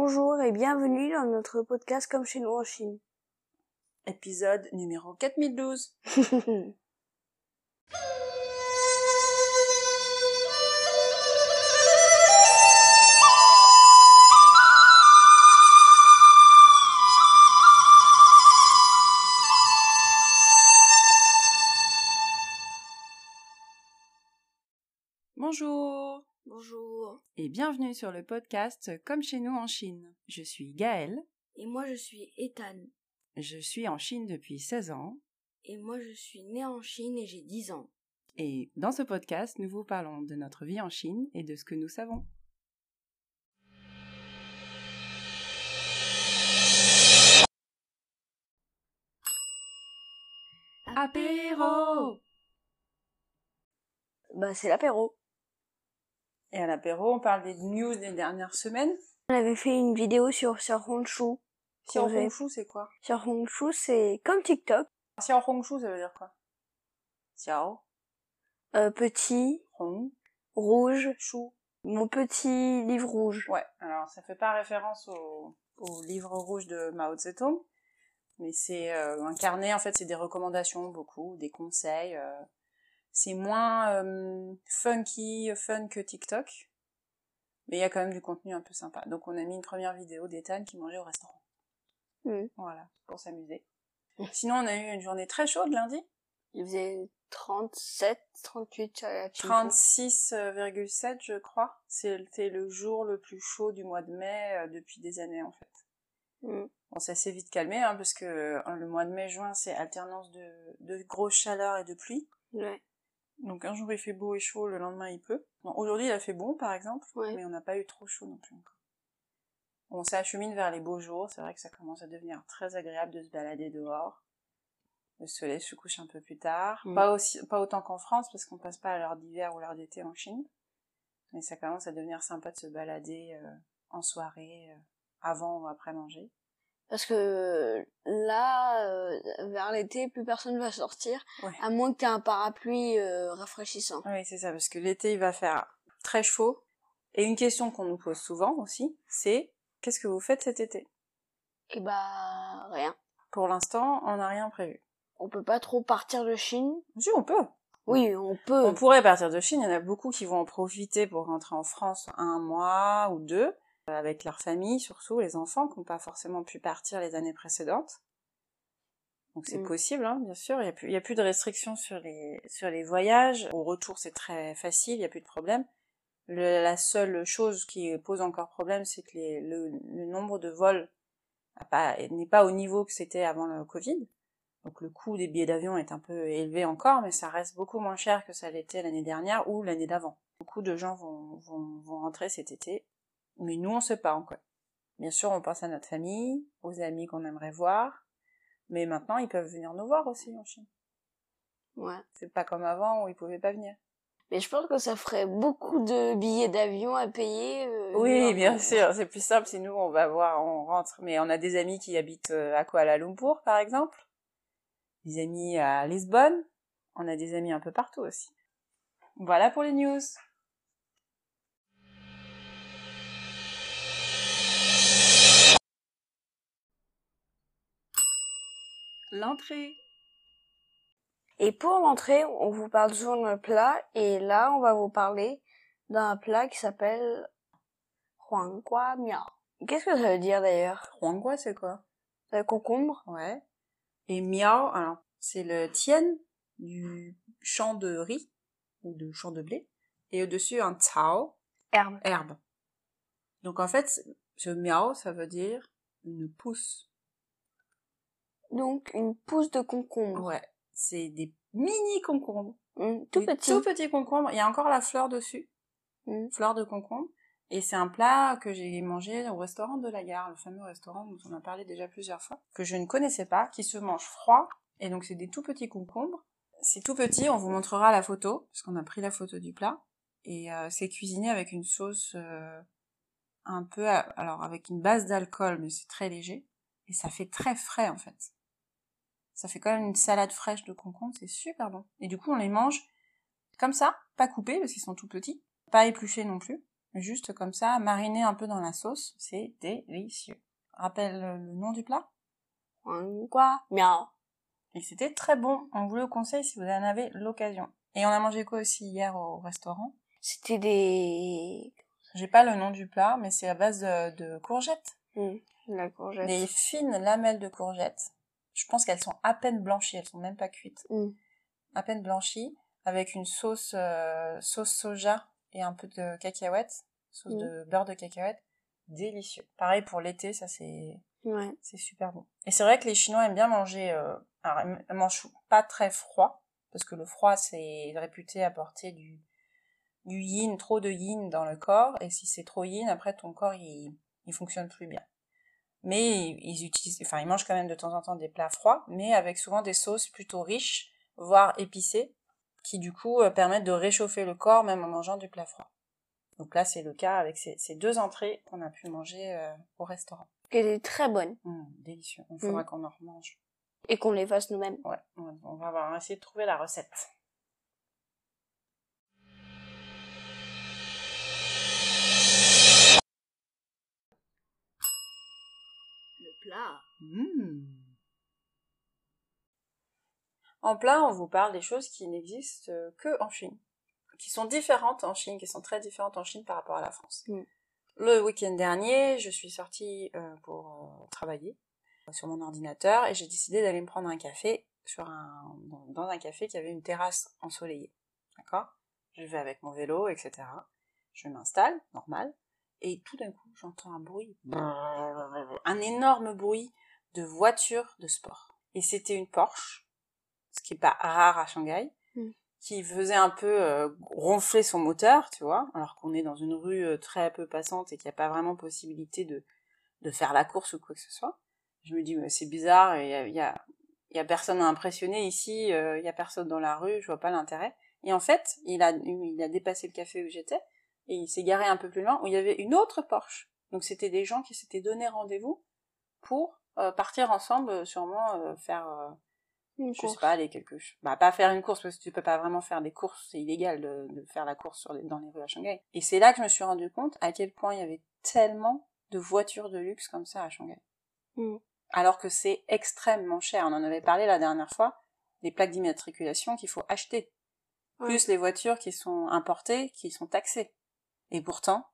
Bonjour et bienvenue dans notre podcast comme chez nous en Chine. Épisode numéro 4012. et bienvenue sur le podcast Comme chez nous en Chine. Je suis Gaëlle, Et moi je suis Ethan. je suis en Chine depuis 16 ans Et moi je suis née en Chine et j'ai 10 ans. et dans ce podcast nous vous parlons de notre vie en Chine et de ce que nous savons. Apéro Bah c'est l'apéro. Et à l'apéro on parle des news des dernières semaines. On avait fait une vidéo sur sur Honshu. Avez- Hongshu c'est quoi? Sur Honshu c'est comme TikTok. Xiao Hongshu ça veut dire quoi? Xiao Euh, petit, Hong rouge, Shu. mon petit livre rouge. Ouais, alors ça fait pas référence au, au livre rouge de Mao Zedong, mais c'est euh, un carnet, en fait, c'est des recommandations, beaucoup, des conseils. euh. C'est moins euh, funky, fun que TikTok, mais il y a quand même du contenu un peu sympa. Donc on a mis une première vidéo d'Ethan qui mangeait au restaurant. Mhm. Voilà, pour s'amuser. Sinon, on a eu une journée très chaude lundi, Il faisait 37, 38 à la Chine. 36,7 je crois. C'était le jour le plus chaud du mois de mai euh, depuis des années en fait. Mm. Bon, ça s'est vite calmé, hein, parce que euh, le mois de mai-juin, c'est alternance de, de grosse chaleur et de pluie. Ouais. Donc un jour il fait beau et chaud, le lendemain il peut. Bon, Aujourd'hui il a fait bon par exemple, Ouais. mais on n'a pas eu trop chaud non plus encore. On s'achemine vers les beaux jours, c'est vrai que ça commence à devenir très agréable de se balader dehors. Le soleil se couche un peu plus tard. Mm. Pas, aussi, pas autant qu'en France, parce qu'on passe pas à l'heure d'hiver ou l'heure d'été en Chine. Mais ça commence à devenir sympa de se balader euh, en soirée, euh, avant ou après manger. Parce que là, euh, vers l'été, plus personne va sortir, Ouais. à moins que tu aies un parapluie euh, rafraîchissant. Oui, c'est ça, parce que l'été, il va faire très chaud. Et une question qu'on nous pose souvent aussi, c'est qu'est-ce que vous faites cet été? Et bah rien. Pour l'instant, on n'a rien prévu. On peut pas trop partir de Chine. Si, on peut. Oui, on peut. On pourrait partir de Chine, il y en a beaucoup qui vont en profiter pour rentrer en France un mois ou deux, avec leur famille, surtout les enfants qui n'ont pas forcément pu partir les années précédentes. Donc c'est Mm. possible, hein, bien sûr. Il n'y a, plus- il y a plus de restrictions sur les, sur les voyages. Au retour, c'est très facile, il n'y a plus de problème. Le- la seule chose qui pose encore problème, c'est que les- le, le nombre de vols n'est pas au niveau que c'était avant le Covid. Donc le coût des billets d'avion est un peu élevé encore, mais ça reste beaucoup moins cher que ça l'était l'année dernière ou l'année d'avant. Beaucoup de gens vont, vont, vont rentrer cet été, mais nous on sait pas encore. Bien sûr, on pense à notre famille, aux amis qu'on aimerait voir, mais maintenant ils peuvent venir nous voir aussi en Chine. Ouais. C'est pas comme avant où ils pouvaient pas venir. Mais je pense que ça ferait beaucoup de billets d'avion à payer. euh, Oui, bien sûr, c'est plus simple si nous on va voir, on rentre. Mais on a des amis qui habitent euh, à Kuala Lumpur, par exemple, des amis à Lisbonne, on a des amis un peu partout aussi. Voilà pour les news. L'entrée. Et pour l'entrée, on vous parle souvent d'un plat, et là, on va vous parler d'un plat qui s'appelle Huanggua Miao. Qu'est-ce que ça veut dire d'ailleurs? Huanggua, c'est quoi? Le concombre Ouais. Et miao, alors, c'est le tien du champ de riz, ou de champ de blé. Et au-dessus, un cao, Herbe. herbe. Donc en fait, ce miao, ça veut dire une pousse. Donc, une pousse de concombre. Ouais. C'est des mini concombres. Mm, tout Des petit. Tout petits concombres. Il y a encore la fleur dessus. Mm. Fleur de concombre. Et c'est un plat que j'ai mangé au restaurant de la gare, le fameux restaurant dont on a parlé déjà plusieurs fois, que je ne connaissais pas, qui se mange froid. Et donc c'est des tout petits concombres. C'est tout petit, on vous montrera la photo, parce qu'on a pris la photo du plat. Et euh, c'est cuisiné avec une sauce euh, un peu, à- alors avec une base d'alcool, mais c'est très léger. Et ça fait très frais en fait. Ça fait quand même une salade fraîche de concombre, c'est super bon. Et du coup, on les mange comme ça, pas coupés parce qu'ils sont tout petits, pas épluchés non plus. juste comme ça, mariné un peu dans la sauce. C'est délicieux. Rappelle le nom du plat? Miao. Et c'était très bon. On vous le conseille si vous en avez l'occasion. Et on a mangé quoi aussi hier au restaurant? C'était des... J'ai pas le nom du plat, mais c'est à base de, courgettes. Hmm, la courgette. Des fines lamelles de courgettes. Je pense qu'elles sont à peine blanchies, elles sont même pas cuites. Hmm. À peine blanchies, avec une sauce euh, sauce soja et un peu de cacahuètes, sauce Hmm. de beurre de cacahuètes. Délicieux. Pareil pour l'été, ça c'est Ouais. c'est super bon. Et c'est vrai que les Chinois aiment bien manger. Euh, alors, ils mangent pas très froid, parce que le froid, c'est réputé apporter du, du yin, trop de yin dans le corps. Et si c'est trop yin, après, ton corps, il, il fonctionne plus bien. Mais ils utilisent, enfin, ils mangent quand même de temps en temps des plats froids, mais avec souvent des sauces plutôt riches, voire épicées, qui du coup euh, permettent de réchauffer le corps même en mangeant du plat froid. Donc là, c'est le cas avec ces, ces deux entrées qu'on a pu manger euh, au restaurant. Qui était très bonne. Mmh, délicieux. Il faudra qu'on en remange. Et qu'on les fasse nous-mêmes. Ouais, on va, on va voir, on va essayer de trouver la recette. Mmh. En plat, on vous parle des choses qui n'existent que en Chine, qui sont différentes en Chine, qui sont très différentes en Chine par rapport à la France. Mm. Le week-end dernier, je suis sortie euh, pour euh, travailler euh, sur mon ordinateur et j'ai décidé d'aller me prendre un café sur un, dans, dans un café qui avait une terrasse ensoleillée. D'accord? Je vais avec mon vélo, etc. Je m'installe, normal, et tout d'un coup, j'entends un bruit, un énorme bruit de voiture de sport. Et c'était une Porsche, ce qui est pas rare à Shanghai, Mm. qui faisait un peu euh, ronfler son moteur, tu vois, alors qu'on est dans une rue euh, très peu passante et qu'il n'y a pas vraiment possibilité de, de faire la course ou quoi que ce soit. Je me dis, mais c'est bizarre, il y a, il y, a, il y a personne à impressionner ici, euh, il y a personne dans la rue, je vois pas l'intérêt. Et en fait, il a, il a dépassé le café où j'étais, et il s'est garé un peu plus loin, où il y avait une autre Porsche. Donc c'était des gens qui s'étaient donné rendez-vous pour euh, partir ensemble, euh, sûrement euh, faire, euh, Une je course. sais pas, aller quelque chose. Bah pas faire une course parce que tu peux pas vraiment faire des courses, c'est illégal de, de faire la course sur les, dans les rues à Shanghai. Et c'est là que je me suis rendu compte à quel point il y avait tellement de voitures de luxe comme ça à Shanghai. Mm. Alors que c'est extrêmement cher. On en avait parlé la dernière fois, des plaques d'immatriculation qu'il faut acheter. Ouais. Plus les voitures qui sont importées, qui sont taxées. Et pourtant,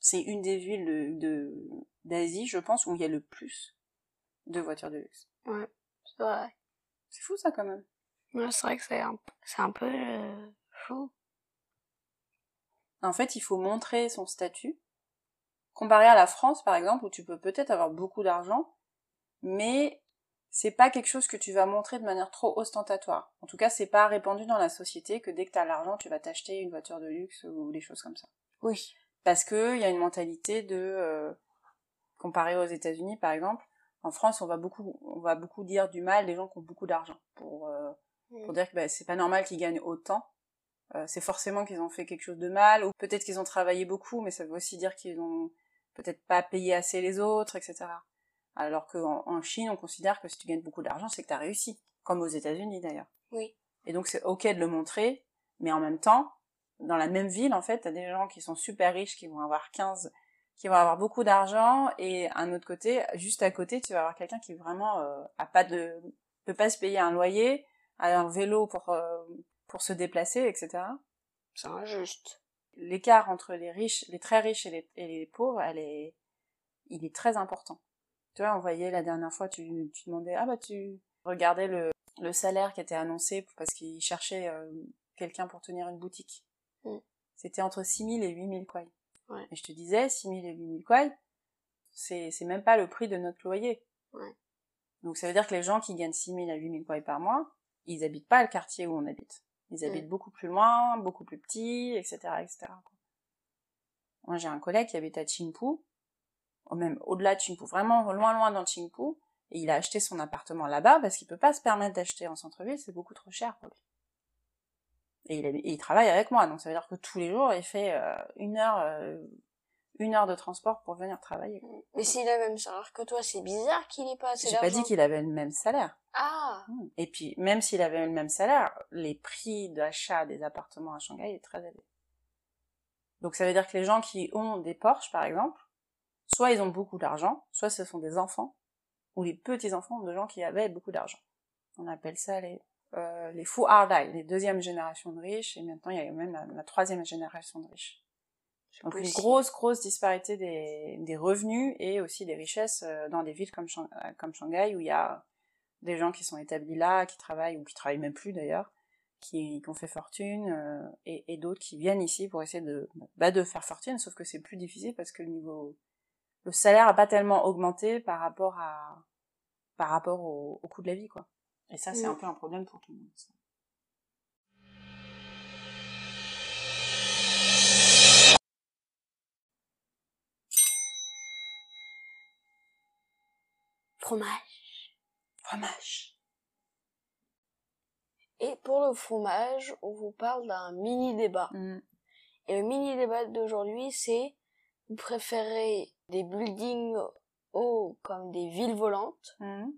c'est une des villes de- d'Asie, je pense, où il y a le plus de voitures de luxe. Ouais. C'est vrai. C'est fou ça quand même. Ouais, c'est vrai que c'est un, c'est un peu euh, fou. En fait, il faut montrer son statut. Comparé à la France, par exemple, où tu peux peut-être avoir beaucoup d'argent, mais c'est pas quelque chose que tu vas montrer de manière trop ostentatoire. En tout cas, c'est pas répandu dans la société que dès que t'as l'argent, tu vas t'acheter une voiture de luxe ou des choses comme ça. Oui. Parce que il y a une mentalité de, euh, comparé aux États-Unis, par exemple, en France, on va beaucoup, on va beaucoup dire du mal des gens qui ont beaucoup d'argent pour, euh, pour dire que bah, c'est pas normal qu'ils gagnent autant. Euh, c'est forcément qu'ils ont fait quelque chose de mal, ou peut-être qu'ils ont travaillé beaucoup, mais ça veut aussi dire qu'ils ont peut-être pas payé assez les autres, etc. Alors qu'en en Chine, on considère que si tu gagnes beaucoup d'argent, c'est que tu as réussi, comme aux États-Unis d'ailleurs. Oui. Et donc c'est ok de le montrer, mais en même temps, dans la même ville, en fait, t'as des gens qui sont super riches, qui vont avoir 15, qui vont avoir beaucoup d'argent, et un autre côté, juste à côté, tu vas avoir quelqu'un qui vraiment euh, a pas de, peut pas se payer un loyer, a un vélo pour euh, pour se déplacer, etc. C'est injuste. L'écart entre les riches, les très riches et les, et les pauvres, elle est, il est très important. Tu vois, on voyait la dernière fois, tu, tu demandais, ah bah tu regardais le, le salaire qui était annoncé parce qu'ils cherchaient euh, quelqu'un pour tenir une boutique. Mm. C'était entre 6 000 et 8 000 kuai. Ouais. Et je te disais, 6 000 et 8 000 kuai, c'est, c'est même pas le prix de notre loyer. Ouais. Donc ça veut dire que les gens qui gagnent 6 000 à 8 000 kuai par mois, ils habitent pas le quartier où on habite. Ils habitent beaucoup plus loin, beaucoup plus petits, etc., etc. quoi. Moi, j'ai un collègue qui habite à ou même au-delà de Qingpu, vraiment loin, loin dans Qingpu, et il a acheté son appartement là-bas parce qu'il peut pas se permettre d'acheter en centre-ville, c'est beaucoup trop cher pour lui. Et il, habi- et il travaille avec moi, donc ça veut dire que tous les jours, il fait euh, une heure, euh, une heure de transport pour venir travailler. Mais s'il a le même salaire que toi, c'est bizarre qu'il ait pas assez J'ai pas dit qu'il avait le même salaire. Ah Et puis, même s'il avait le même salaire, les prix d'achat des appartements à Shanghai est très élevé. Donc ça veut dire que les gens qui ont des Porsche, par exemple, soit ils ont beaucoup d'argent, soit ce sont des enfants, ou les petits-enfants de gens qui avaient beaucoup d'argent. On appelle ça les, euh, les Fuardai, les deuxièmes générations de riches, et maintenant il y a même la, la troisième génération de riches. Donc une grosse, grosse disparité des, des revenus et aussi des richesses euh, dans des villes comme, Shang- euh, comme Shanghai où il y a des gens qui sont établis là, qui travaillent ou qui travaillent même plus d'ailleurs, qui, qui ont fait fortune euh, et, et d'autres qui viennent ici pour essayer de, bah, de faire fortune, sauf que c'est plus difficile parce que le niveau, le salaire a pas tellement augmenté par rapport à, par rapport au, au coût de la vie quoi. Et ça c'est Mm. un peu un problème pour tout le monde. ça. Fromage. Fromage. Et pour le fromage, on vous parle d'un mini débat. Mm. Et le mini débat d'aujourd'hui, c'est vous préférez des buildings hauts comme des villes volantes Mm.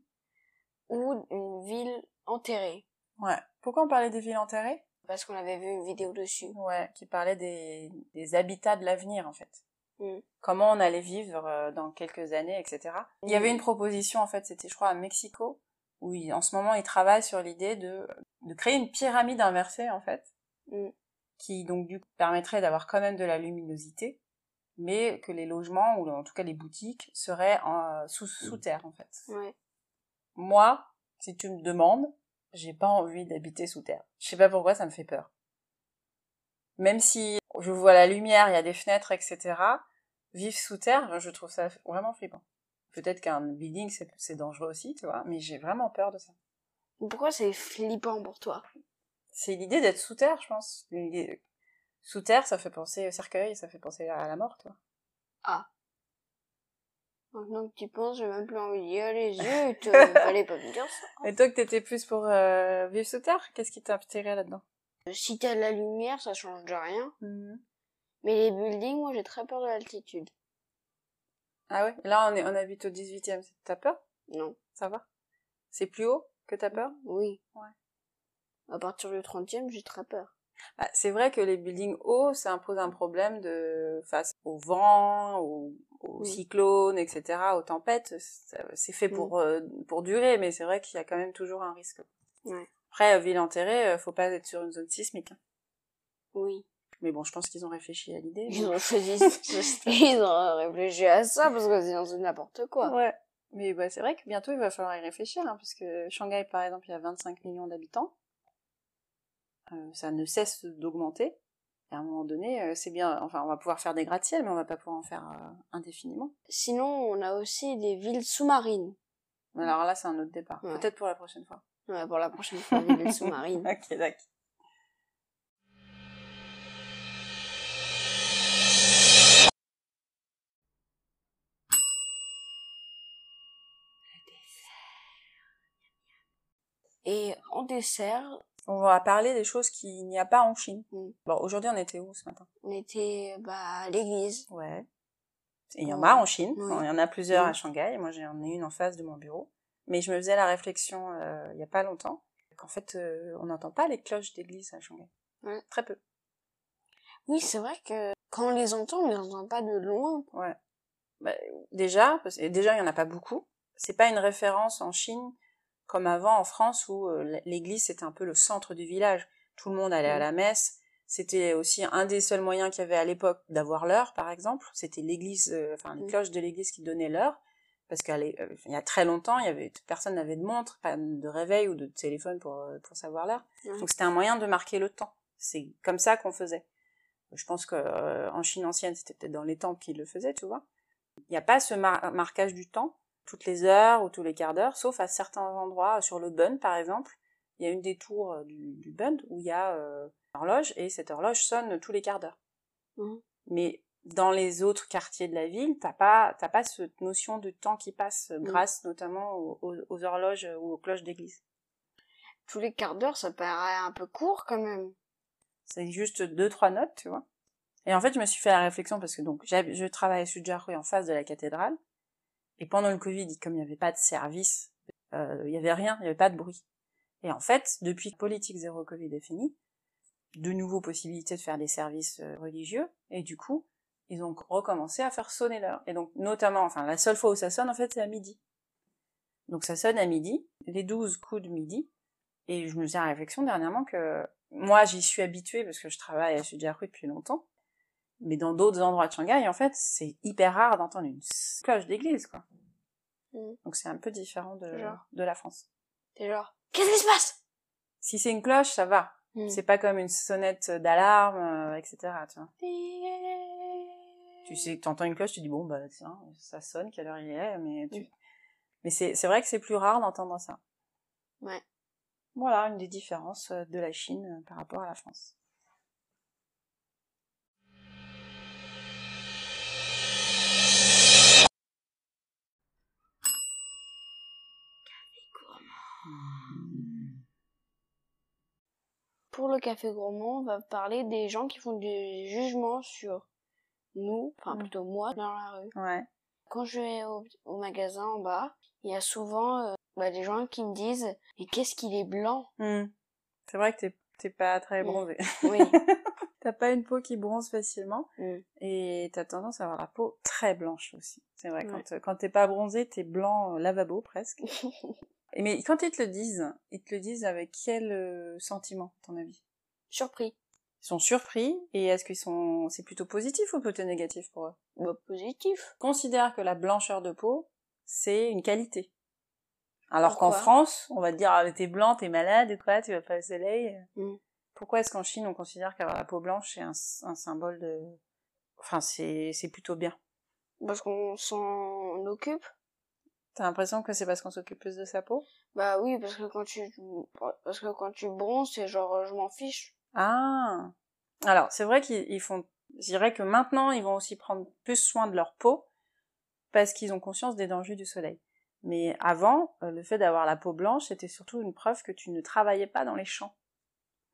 Ou une ville enterrée Ouais. Pourquoi on parlait des villes enterrées? Parce qu'on avait vu une vidéo dessus. Ouais, qui parlait des, des habitats de l'avenir en fait. Mm. Comment on allait vivre euh, dans quelques années, etc. Il y Mm. avait une proposition en fait, c'était je crois à Mexico, où en ce moment ils travaillent sur l'idée de, de créer une pyramide inversée en fait, Mm. qui donc du coup permettrait d'avoir quand même de la luminosité, mais que les logements ou en tout cas les boutiques seraient en- sous, sous terre en fait. Ouais. Moi, si tu me demandes, j'ai pas envie d'habiter sous terre. Je sais pas pourquoi, ça me fait peur. Même si je vois la lumière, il y a des fenêtres, etc., vivre sous terre, je trouve ça vraiment flippant. Peut-être qu'un building, c'est dangereux aussi, tu vois, mais j'ai vraiment peur de ça. Pourquoi c'est flippant pour toi? C'est l'idée d'être sous terre, je pense. Sous terre, ça fait penser au cercueil, ça fait penser à la mort, toi. Maintenant que tu penses, j'ai même plus envie d'y aller. Zut, euh, fallait pas me dire ça. Et toi, que t'étais plus pour euh, vivre sous terre, qu'est-ce qui t'a attiré là-dedans? Si t'as de la lumière, ça change de rien. Mais les buildings, moi j'ai très peur de l'altitude. Ah ouais? Là, on, est, on habite au 18e. T'as peur? Non. Ça va? C'est plus haut que t'as peur? Oui. Ouais. À partir du 30e, j'ai très peur. Bah, C'est vrai que les buildings hauts, ça impose un problème de face au vent, aux, cyclones, etc., aux tempêtes. C'est fait pour, euh, pour durer, mais c'est vrai qu'il y a quand même toujours un risque. Ouais. Après, euh, ville enterrée, euh, faut pas être sur une zone sismique. hein. Oui. Mais bon, je pense qu'ils ont réfléchi à l'idée. Ils ont choisi, ils ont réfléchi à ça parce que sinon c'est n'importe quoi. Ouais. Mais bah, c'est vrai que bientôt il va falloir y réfléchir, hein, parce que Shanghai, par exemple, il y a 25 millions d'habitants. Euh, ça ne cesse d'augmenter. Et à un moment donné, euh, c'est bien. Enfin, on va pouvoir faire des gratte-ciel, mais on va pas pouvoir en faire euh, indéfiniment. Sinon, on a aussi des villes sous-marines. Alors là, c'est un autre. Ouais. Peut-être pour la prochaine fois. Ouais, pour la prochaine fois, des villes sous-marines. ok, d'accord. En dessert, On va parler des choses qu'il n'y a pas en Chine. Mm. Bon, aujourd'hui, on était où ce matin? On était bah, à l'église. Ouais. Il y en a en Chine. Oui. Il y en a plusieurs Oui. à Shanghai. Moi, j'en ai une en face de mon bureau. Mais je me faisais la réflexion euh, il y a pas longtemps qu'en fait, euh, on n'entend pas les cloches d'église à Shanghai. Ouais. Très peu. Oui, c'est vrai que quand on les entend, on les entend pas de loin. Ouais. Bah, déjà, parce déjà, il y en a pas beaucoup. C'est pas une référence en Chine comme avant en France où euh, l'église c'était un peu le centre du village. Tout le monde allait à Mm. la messe. C'était aussi un des seuls moyens qu'il y avait à l'époque d'avoir l'heure, par exemple. C'était l'église, euh, enfin les Mm. cloches de l'église qui donnaient l'heure. Parce qu'il y a très longtemps, il y avait personne n'avait de montre, pas de réveil ou de téléphone pour euh, pour savoir l'heure. Donc c'était un moyen de marquer le temps. C'est comme ça qu'on faisait. Je pense que euh, en Chine ancienne, c'était peut-être dans les temples qu'ils le faisaient, tu vois. Il n'y a pas ce mar- marquage du temps, toutes les heures ou tous les quarts d'heure, sauf à certains endroits, sur le Bund par exemple. Il y a une des tours euh, du, du Bund où il y a euh, une horloge et cette horloge sonne tous les quarts d'heure. Mhm. Mais dans les autres quartiers de la ville, t'as pas t'as pas cette notion de temps qui passe euh, Mhm. grâce notamment aux, aux- aux horloges euh, ou aux cloches d'église. Tous les quarts d'heure, ça paraît un peu court quand même. C'est juste deux, trois notes, tu vois. Et en fait, je me suis fait la réflexion parce que donc, je travaille à Sujarui en face de la cathédrale. Et pendant le Covid, comme il n'y avait pas de service, euh, il y avait rien, il n'y avait pas de bruit. Et en fait, depuis que politique zéro Covid est finie, de nouveau possibilité de faire des services euh, religieux, et du coup, ils ont recommencé à faire sonner l'heure. Et donc, notamment, enfin, la seule fois où ça sonne, en fait, c'est à midi. Donc, ça sonne à midi, les 12 coups de midi, et je me faisais la réflexion dernièrement que moi, j'y suis habituée parce que je travaille à Sujiaku depuis longtemps, mais dans d'autres endroits de Shanghai, en fait, c'est hyper rare d'entendre une cloche d'église, quoi. Mm. Donc, c'est un peu différent de, Genre. de la France. C'est genre, qu'est-ce qui se passe? Si c'est une cloche, ça va. Mm. C'est pas comme une sonnette d'alarme, euh, etc. Tu, vois. tu sais, t'entends une cloche, tu dis bon bah tiens, ça sonne, quelle heure il est, mais tu... Mm. mais c'est c'est vrai que c'est plus rare d'entendre ça. Ouais. Voilà une des différences euh, de la Chine euh, par rapport à la France. Pour le café gourmand, on va parler des gens qui font des jugements sur nous, enfin Mm. plutôt moi, dans la rue. Ouais. Quand je vais au, au magasin en bas, il y a souvent euh, bah, des gens qui me disent Mais qu'est-ce qu'il est blanc? Hmm. C'est vrai que t'es t'es pas très Mm. bronzé. Oui. T'as pas une peau qui bronze facilement Mm. et t'as tendance à avoir la peau très blanche aussi. C'est vrai, Ouais. quand, quand t'es pas bronzé, t'es blanc euh, lavabo presque. Mais quand ils te le disent, ils te le disent avec quel euh, sentiment, ton avis? Surpris. Ils sont surpris et est-ce qu'ils sont, c'est plutôt positif ou plutôt négatif pour eux? Bah, positif. Considère que la blancheur de peau, c'est une qualité. Alors qu'en France, on va te dire, ah, t'es blanc, t'es malade, et quoi, tu vas pas au soleil. Mm. Pourquoi est-ce qu'en Chine, on considère qu'avoir la peau blanche, c'est un, un symbole de... Enfin, c'est plutôt bien? Parce qu'on s'en occupe. T'as l'impression que c'est parce qu'on s'occupe plus de sa peau? Bah oui, parce que quand tu parce que quand tu bronzes, c'est genre euh, je m'en fiche. Ah Alors, c'est vrai qu'ils ils font... Je dirais que maintenant, ils vont aussi prendre plus soin de leur peau parce qu'ils ont conscience des dangers du soleil. Mais avant, euh, le fait d'avoir la peau blanche, c'était surtout une preuve que tu ne travaillais pas dans les champs.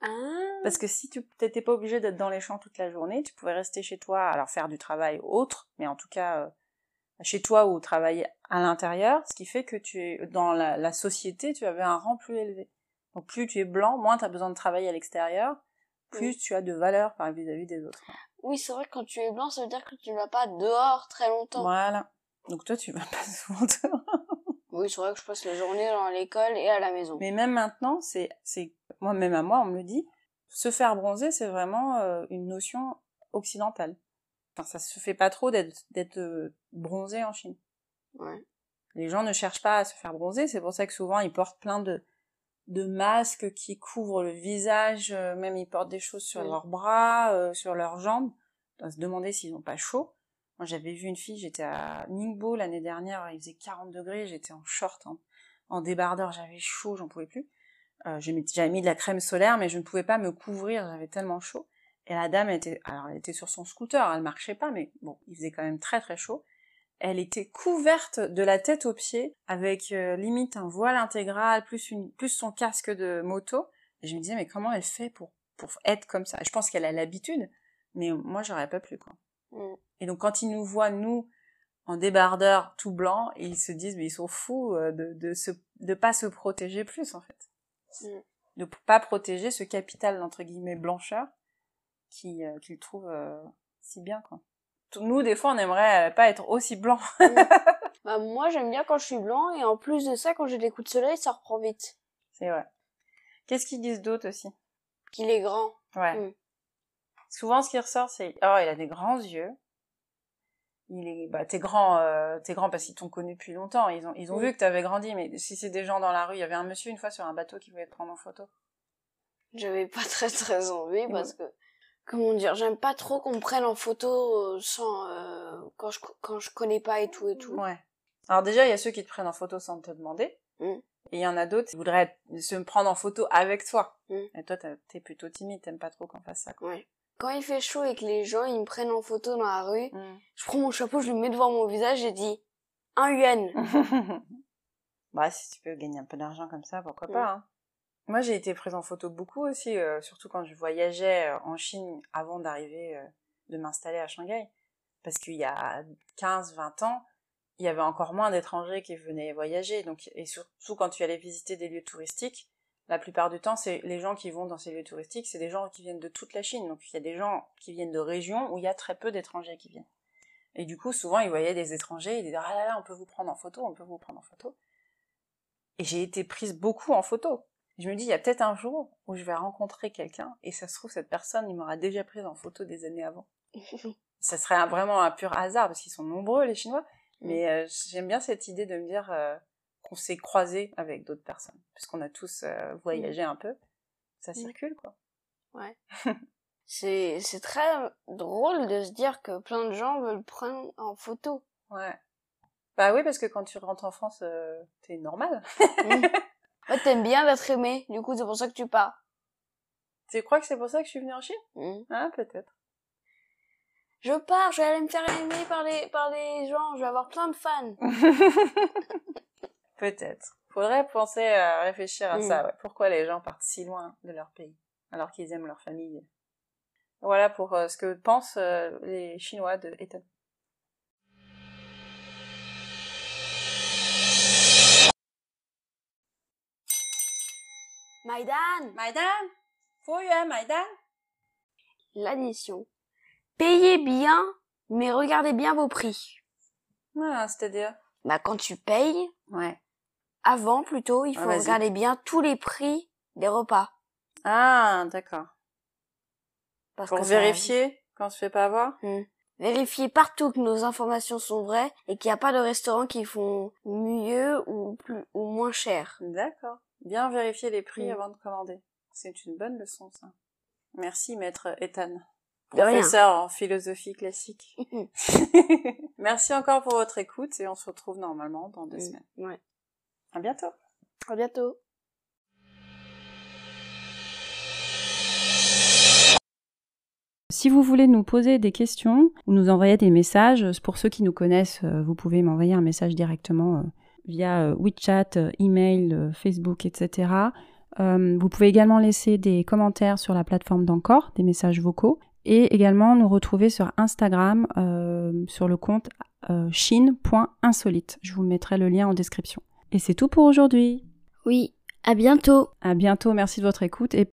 Ah. Parce que si tu n'étais pas obligé d'être dans les champs toute la journée, tu pouvais rester chez toi, alors faire du travail autre, mais en tout cas euh, chez toi ou travailler à l'intérieur, ce qui fait que tu es dans la, la société, tu avais un rang plus élevé. Donc plus tu es blanc, moins tu as besoin de travailler à l'extérieur, plus tu as de valeur par vis-à-vis des autres. Oui, c'est vrai que quand tu es blanc, ça veut dire que tu ne vas pas dehors très longtemps. Voilà. Donc toi, tu vas pas souvent dehors. Oui, c'est vrai que je passe la journée dans l'école et à la maison. Mais même maintenant, c'est, c'est, moi, même à moi, on me le dit, se faire bronzer, c'est vraiment euh, une notion occidentale. Enfin, ça se fait pas trop d'être, euh, bronzé en Chine. Ouais. Les gens ne cherchent pas à se faire bronzer, c'est pour ça que souvent ils portent plein de, de masques qui couvrent le visage, euh, même ils portent des choses sur leurs bras, euh, sur leurs jambes, à se demander s'ils n'ont pas chaud. Moi j'avais vu une fille, j'étais à Ningbo l'année dernière, il faisait 40 degrés, j'étais en short, en, en débardeur, j'avais chaud, j'en pouvais plus. Euh, j'avais mis de la crème solaire, mais je ne pouvais pas me couvrir, j'avais tellement chaud. Et la dame était, alors elle était sur son scooter, elle marchait pas, mais bon, il faisait quand même très très chaud. Elle était couverte de la tête aux pieds, avec euh, limite un voile intégral, plus une, plus son casque de moto. Et je me disais, mais comment elle fait pour, pour être comme ça? Je pense qu'elle a l'habitude, mais moi j'aurais pas pu, quoi. Mm. Et donc quand ils nous voient, nous, en débardeur tout blanc, ils se disent, mais ils sont fous euh, de, de se, de pas se protéger plus, en fait. Mm. De pas protéger ce capital, entre guillemets, blancheur, qui, euh, trouvent euh, si bien, quoi. Nous, des fois, on aimerait euh, pas être aussi blanc. Bah, moi, j'aime bien quand je suis blanc et en plus de ça, quand j'ai des coups de soleil, ça reprend vite. C'est vrai. Qu'est-ce qu'ils disent d'autre aussi? Qu'il est grand. Ouais. Mm. Souvent, ce qui ressort, c'est oh, il a des grands yeux. Il est, bah, t'es grand, euh, t'es grand parce qu'ils t'ont connu depuis longtemps. Ils ont, ils ont vu que t'avais grandi, mais si c'est des gens dans la rue, il y avait un monsieur une fois sur un bateau qui voulait te prendre en photo. J'avais pas très très envie parce que, comment dire, j'aime pas trop qu'on me prenne en photo euh, sans, euh, quand je, quand je connais pas et tout et tout. Ouais. Alors déjà, il y a ceux qui te prennent en photo sans te demander. Mm. Et il y en a d'autres qui voudraient se prendre en photo avec toi. Mm. Et toi, t'es plutôt timide, t'aimes pas trop qu'on fasse ça. quoi. Ouais. Quand il fait chaud et que les gens ils me prennent en photo dans la rue, Mm. je prends mon chapeau, je le mets devant mon visage et dis un yuan. bah, si tu peux gagner un peu d'argent comme ça, pourquoi pas. Hein. Moi, j'ai été prise en photo beaucoup aussi, euh, surtout quand je voyageais euh, en Chine avant d'arriver, euh, de m'installer à Shanghai. Parce qu'il y a 15-20 ans, il y avait encore moins d'étrangers qui venaient voyager. Donc, et surtout quand tu allais visiter des lieux touristiques, la plupart du temps, c'est les gens qui vont dans ces lieux touristiques, c'est des gens qui viennent de toute la Chine. Donc il y a des gens qui viennent de régions où il y a très peu d'étrangers qui viennent. Et du coup, souvent, ils voyaient des étrangers, ils disaient ah là là, on peut vous prendre en photo, on peut vous prendre en photo. Et j'ai été prise beaucoup en photo. Je me dis, il y a peut-être un jour où je vais rencontrer quelqu'un et ça se trouve cette personne, il m'aura déjà prise en photo des années avant. ça serait vraiment un pur hasard parce qu'ils sont nombreux les Chinois. Mais euh, j'aime bien cette idée de me dire euh, qu'on s'est croisé avec d'autres personnes, puisqu'on a tous euh, voyagé un peu. Ça circule, quoi. Ouais. c'est c'est très drôle de se dire que plein de gens veulent prendre en photo. Ouais. Bah oui, parce que quand tu rentres en France, t'es normal. Ouais, t'aimes bien d'être aimé, du coup c'est pour ça que tu pars. Tu crois que c'est pour ça que je suis venue en Chine? Mmh. Ah, peut-être. Je pars, je vais aller me faire aimer par les, par les gens, je vais avoir plein de fans. peut-être. Faudrait penser à réfléchir à ça, mmh. ouais. Pourquoi les gens partent si loin de leur pays, alors qu'ils aiment leur famille? Voilà pour euh, ce que pensent euh, les Chinois de Ethan. Maïdan Maïdan Fouille, Maïdan L'addition. Payez bien, mais regardez bien vos prix. Ah, c'est-à-dire? Bah quand tu payes, ouais. avant plutôt, il faut regarder bien tous les prix des repas. Ah, d'accord. Pour vérifier quand on se fait pas avoir? Hmm. Vérifier partout que nos informations sont vraies et qu'il n'y a pas de restaurants qui font mieux ou plus ou moins cher. D'accord. Bien vérifier les prix mm. avant de commander. C'est une bonne leçon, ça. Merci, maître Ethan. Professeur en philosophie classique. Merci encore pour votre écoute et on se retrouve normalement dans deux mm. semaines. Ouais. À bientôt. À bientôt. Si vous voulez nous poser des questions ou nous envoyer des messages, pour ceux qui nous connaissent, euh, vous pouvez m'envoyer un message directement euh, via euh, WeChat, euh, email, euh, Facebook, etc. vous pouvez également laisser des commentaires sur la plateforme d'Encore, des messages vocaux, et également nous retrouver sur Instagram sur le compte chine.insolite. Je vous mettrai le lien en description. Et c'est tout pour aujourd'hui. Oui, à bientôt. À bientôt, merci de votre écoute et...